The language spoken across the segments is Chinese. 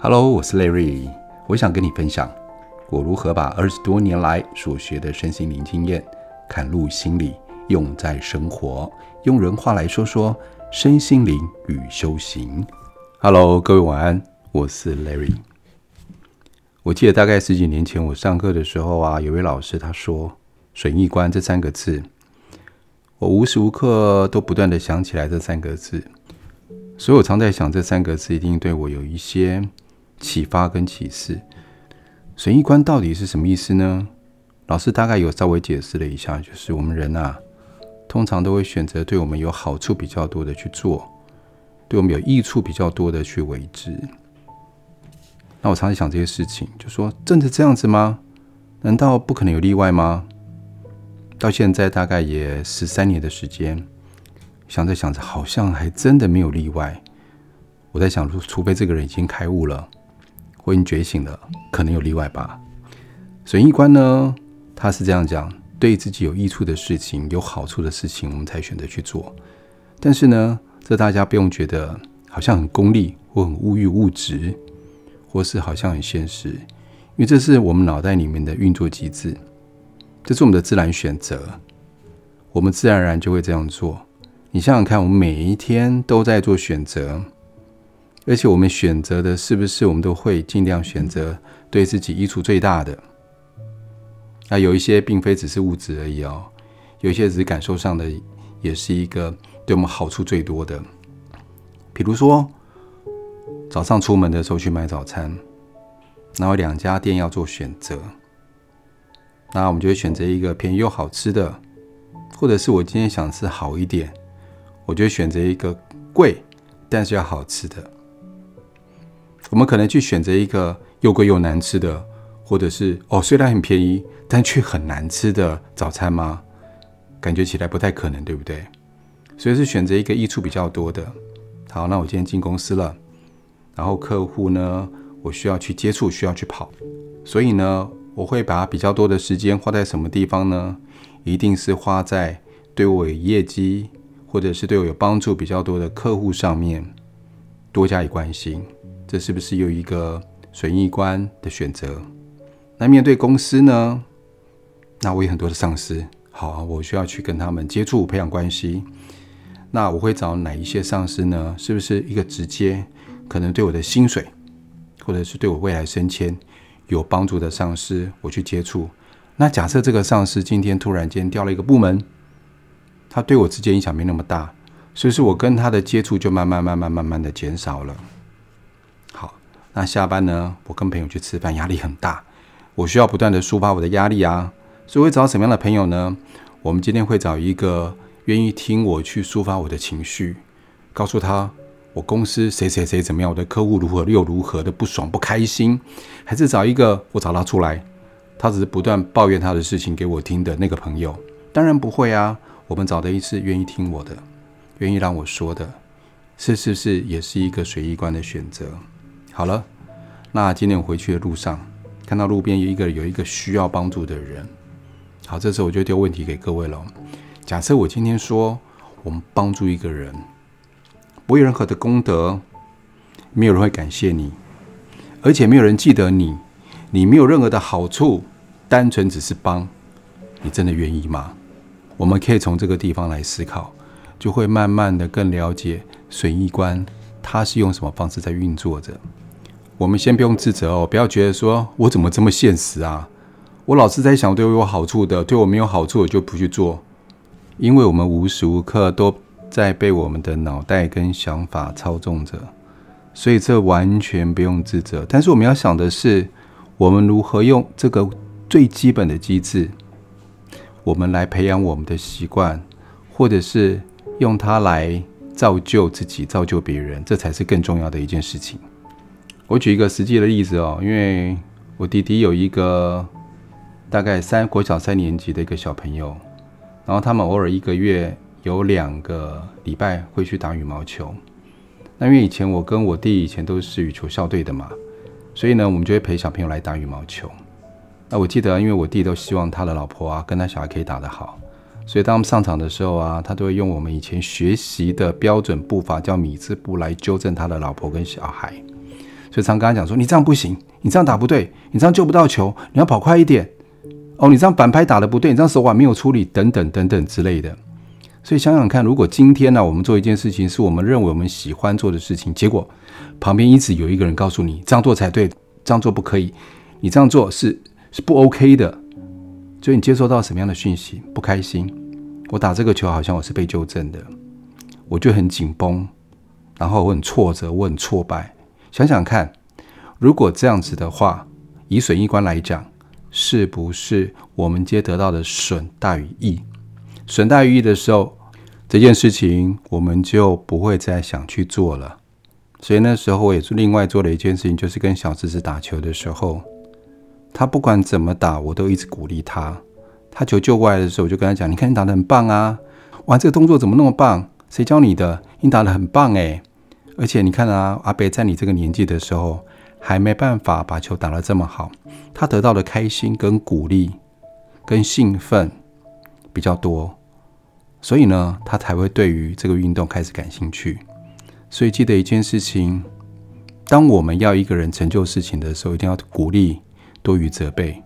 Hello，我是 Larry，我想跟你分享我如何把二十多年来所学的身心灵经验嵌入心里，用在生活。用人话来说说身心灵与修行。Hello，各位晚安，我是 Larry。我记得大概十几年前我上课的时候啊，有位老师他说“损益观”这三个字，我无时无刻都不断地想起来这三个字，所以我常在想这三个字一定对我有一些。启发跟启示，损益观到底是什么意思呢？老师大概有稍微解释了一下，就是我们人啊，通常都会选择对我们有好处比较多的去做，对我们有益处比较多的去为之。那我常常想这些事情，就说真的这样子吗？难道不可能有例外吗？到现在大概也十三年的时间，想着想着，好像还真的没有例外。我在想，除非这个人已经开悟了。我已经觉醒了，可能有例外吧。损益观呢，他是这样讲：对自己有益处的事情、有好处的事情，我们才选择去做。但是呢，这大家不用觉得好像很功利，或很物欲物质，或是好像很现实，因为这是我们脑袋里面的运作机制，这是我们的自然选择，我们自然而然就会这样做。你想想看，我们每一天都在做选择。而且我们选择的是不是我们都会尽量选择对自己益处最大的？那有一些并非只是物质而已哦，有一些只是感受上的，也是一个对我们好处最多的。比如说，早上出门的时候去买早餐，然后两家店要做选择，那我们就会选择一个便宜又好吃的，或者是我今天想吃好一点，我就选择一个贵但是要好吃的。我们可能去选择一个又贵又难吃的，或者是哦，虽然很便宜，但却很难吃的早餐吗？感觉起来不太可能，对不对？所以是选择一个益处比较多的。好，那我今天进公司了，然后客户呢，我需要去接触，需要去跑，所以呢，我会把比较多的时间花在什么地方呢？一定是花在对我有业绩，或者是对我有帮助比较多的客户上面，多加以关心。这是不是有一个损益观的选择？那面对公司呢？那我有很多的上司，好啊，我需要去跟他们接触、培养关系。那我会找哪一些上司呢？是不是一个直接可能对我的薪水，或者是对我未来升迁有帮助的上司，我去接触？那假设这个上司今天突然间调了一个部门，他对我直接影响没那么大，所以说我跟他的接触就慢慢、慢慢、慢慢的减少了。那下班呢？我跟朋友去吃饭，压力很大，我需要不断的抒发我的压力啊。所以会找什么样的朋友呢？我们今天会找一个愿意听我去抒发我的情绪，告诉他我公司谁谁谁怎么样，我的客户如何又如何的不爽不开心，还是找一个我找他出来，他只是不断抱怨他的事情给我听的那个朋友？当然不会啊。我们找的一次愿意听我的，愿意让我说的，是是是，也是一个随意观的选择。好了，那今天我回去的路上，看到路边有一个有一个需要帮助的人。好，这时候我就丢问题给各位了。假设我今天说，我们帮助一个人，不有任何的功德，没有人会感谢你，而且没有人记得你，你没有任何的好处，单纯只是帮，你真的愿意吗？我们可以从这个地方来思考，就会慢慢的更了解损益观，它是用什么方式在运作着。我们先不用自责哦，不要觉得说我怎么这么现实啊！我老是在想对我有好处的，对我没有好处我就不去做，因为我们无时无刻都在被我们的脑袋跟想法操纵着，所以这完全不用自责。但是我们要想的是，我们如何用这个最基本的机制，我们来培养我们的习惯，或者是用它来造就自己、造就别人，这才是更重要的一件事情。我举一个实际的例子哦，因为我弟弟有一个大概三国小三年级的一个小朋友，然后他们偶尔一个月有两个礼拜会去打羽毛球。那因为以前我跟我弟以前都是羽球校队的嘛，所以呢，我们就会陪小朋友来打羽毛球。那我记得，因为我弟都希望他的老婆啊跟他小孩可以打得好，所以当他们上场的时候啊，他都会用我们以前学习的标准步伐，叫米字步来纠正他的老婆跟小孩。所以常跟他讲说：“你这样不行，你这样打不对，你这样救不到球，你要跑快一点。哦，你这样反拍打得不对，你这样手腕没有处理，等等等等之类的。”所以想想看，如果今天呢、我们做一件事情是我们认为我们喜欢做的事情，结果旁边一直有一个人告诉你这样做才对，这样做不可以，你这样做是是不 OK 的，所以你接收到什么样的讯息？不开心。我打这个球好像我是被纠正的，我就很紧绷，然后我很挫折，我很挫败。想想看，如果这样子的话，以损益观来讲，是不是我们皆得到的损大于益？损大于益的时候，这件事情我们就不会再想去做了。所以那时候我也是另外做了一件事情，就是跟小侄子打球的时候，他不管怎么打，我都一直鼓励他。他球救过来的时候，我就跟他讲：“你看你打得很棒啊！哇，这个动作怎么那么棒？谁教你的？你打得很棒诶！而且你看啊，阿北在你这个年纪的时候，还没办法把球打得这么好，他得到的开心跟鼓励跟兴奋比较多。”所以呢，他才会对于这个运动开始感兴趣。所以记得一件事情：当我们要一个人成就事情的时候，一定要鼓励多于责备。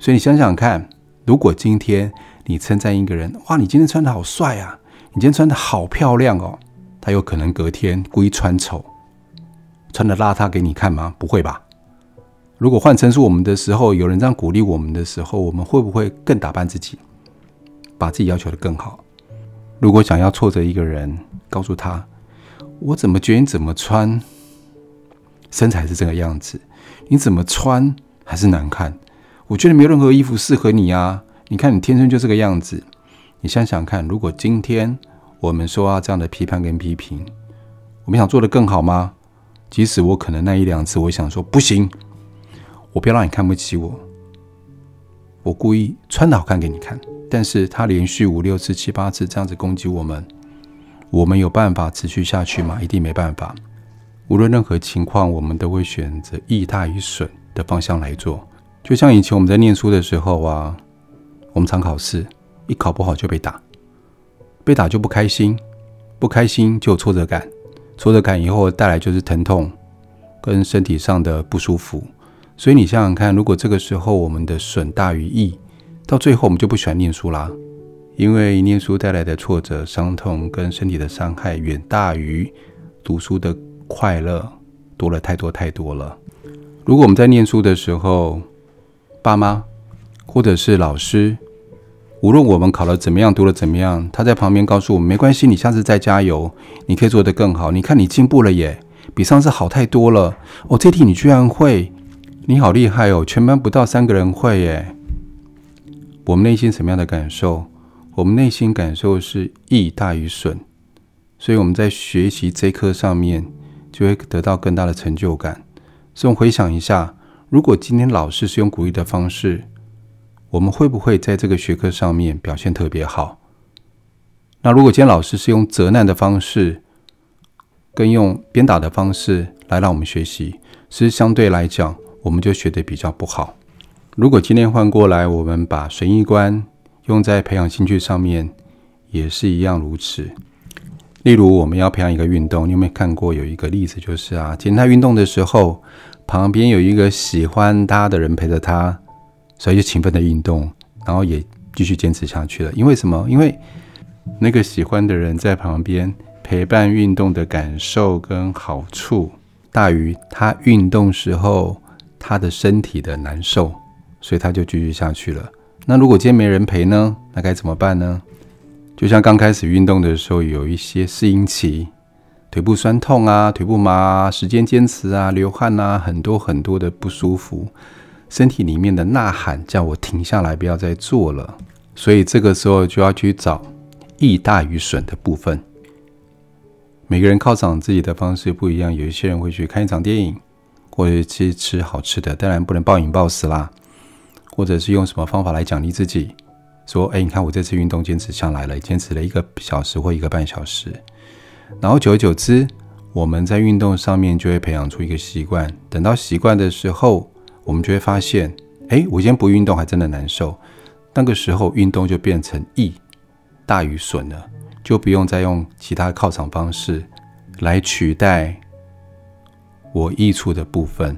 所以你想想看，如果今天你称赞一个人，哇，你今天穿得好帅啊，你今天穿得好漂亮哦，他有可能隔天故意穿丑，穿得邋遢给你看吗？不会吧。如果换成是我们的时候，有人这样鼓励我们的时候，我们会不会更打扮自己，把自己要求得更好？如果想要挫折一个人，告诉他：“我怎么觉得你怎么穿，身材是这个样子，你怎么穿还是难看？我觉得没有任何衣服适合你啊！你看你天生就这个样子。你想想看，如果今天我们说啊这样的批判跟批评，我们想做的更好吗？即使我可能那一两次，我想说不行，我不要让你看不起我，我故意穿的好看给你看。”但是他连续五六次、七八次这样子攻击我们，我们有办法持续下去吗？一定没办法。无论任何情况，我们都会选择益大于损的方向来做。就像以前我们在念书的时候啊，我们常考试，一考不好就被打，被打就不开心，不开心就有挫折感，挫折感以后带来就是疼痛跟身体上的不舒服。所以你想想看，如果这个时候我们的损大于益。到最后，我们就不喜欢念书啦，因为念书带来的挫折、伤痛跟身体的伤害远大于读书的快乐，多了太多太多了。如果我们在念书的时候，爸妈或者是老师，无论我们考得怎么样，读得怎么样，他在旁边告诉我们：“没关系，你下次再加油，你可以做得更好。你看你进步了耶，比上次好太多了。哦，这题你居然会，你好厉害哦，全班不到三个人会耶。”我们内心什么样的感受？我们内心感受是益大于损，所以我们在学习这一课上面就会得到更大的成就感。所以我回想一下，如果今天老师是用鼓励的方式，我们会不会在这个学科上面表现特别好？那如果今天老师是用责难的方式，跟用鞭打的方式来让我们学习，其实相对来讲，我们就学得比较不好。如果今天换过来，我们把损益观用在培养兴趣上面，也是一样如此。例如，我们要培养一个运动，你有没有看过有一个例子，就是啊，今天他运动的时候，旁边有一个喜欢他的人陪着他，所以就勤奋的运动，然后也继续坚持下去了。因为什么？因为那个喜欢的人在旁边陪伴运动的感受跟好处，大于他运动时候他的身体的难受。所以他就继续下去了。那如果今天没人陪呢？那该怎么办呢？就像刚开始运动的时候，有一些适应期，腿部酸痛啊，腿部麻啊，时间坚持啊，流汗啊，很多很多的不舒服，身体里面的呐喊叫我停下来，不要再做了。所以这个时候就要去找益大于损的部分。每个人犒赏自己的方式不一样，有一些人会去看一场电影，或者去吃好吃的，当然不能暴饮暴食啦。或者是用什么方法来奖励自己？说，哎，你看我这次运动坚持下来了，坚持了一个小时或一个半小时。然后久而久之，我们在运动上面就会培养出一个习惯。等到习惯的时候，我们就会发现，哎，我今天不运动还真的难受。那个时候运动就变成益大于损了，就不用再用其他犒赏方式来取代我益处的部分。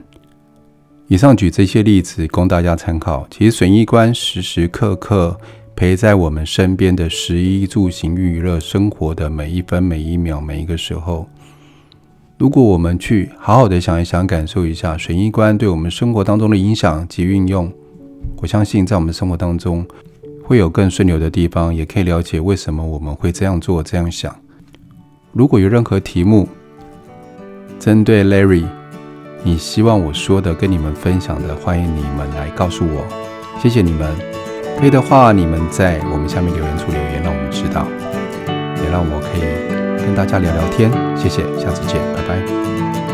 以上举这些例子供大家参考。其实损益观时时刻刻陪在我们身边的食衣住行娱乐生活的每一分每一秒每一个时候。如果我们去好好的想一想，感受一下水逆观对我们生活当中的影响及运用，我相信在我们生活当中会有更顺流的地方，也可以了解为什么我们会这样做、这样想。如果有任何题目，针对 Larry，你希望我说的、跟你们分享的，欢迎你们来告诉我。谢谢你们，可以的话，你们在我们下面留言处留言，让我们知道，也让我可以。跟大家聊聊天，谢谢，下次见，拜拜。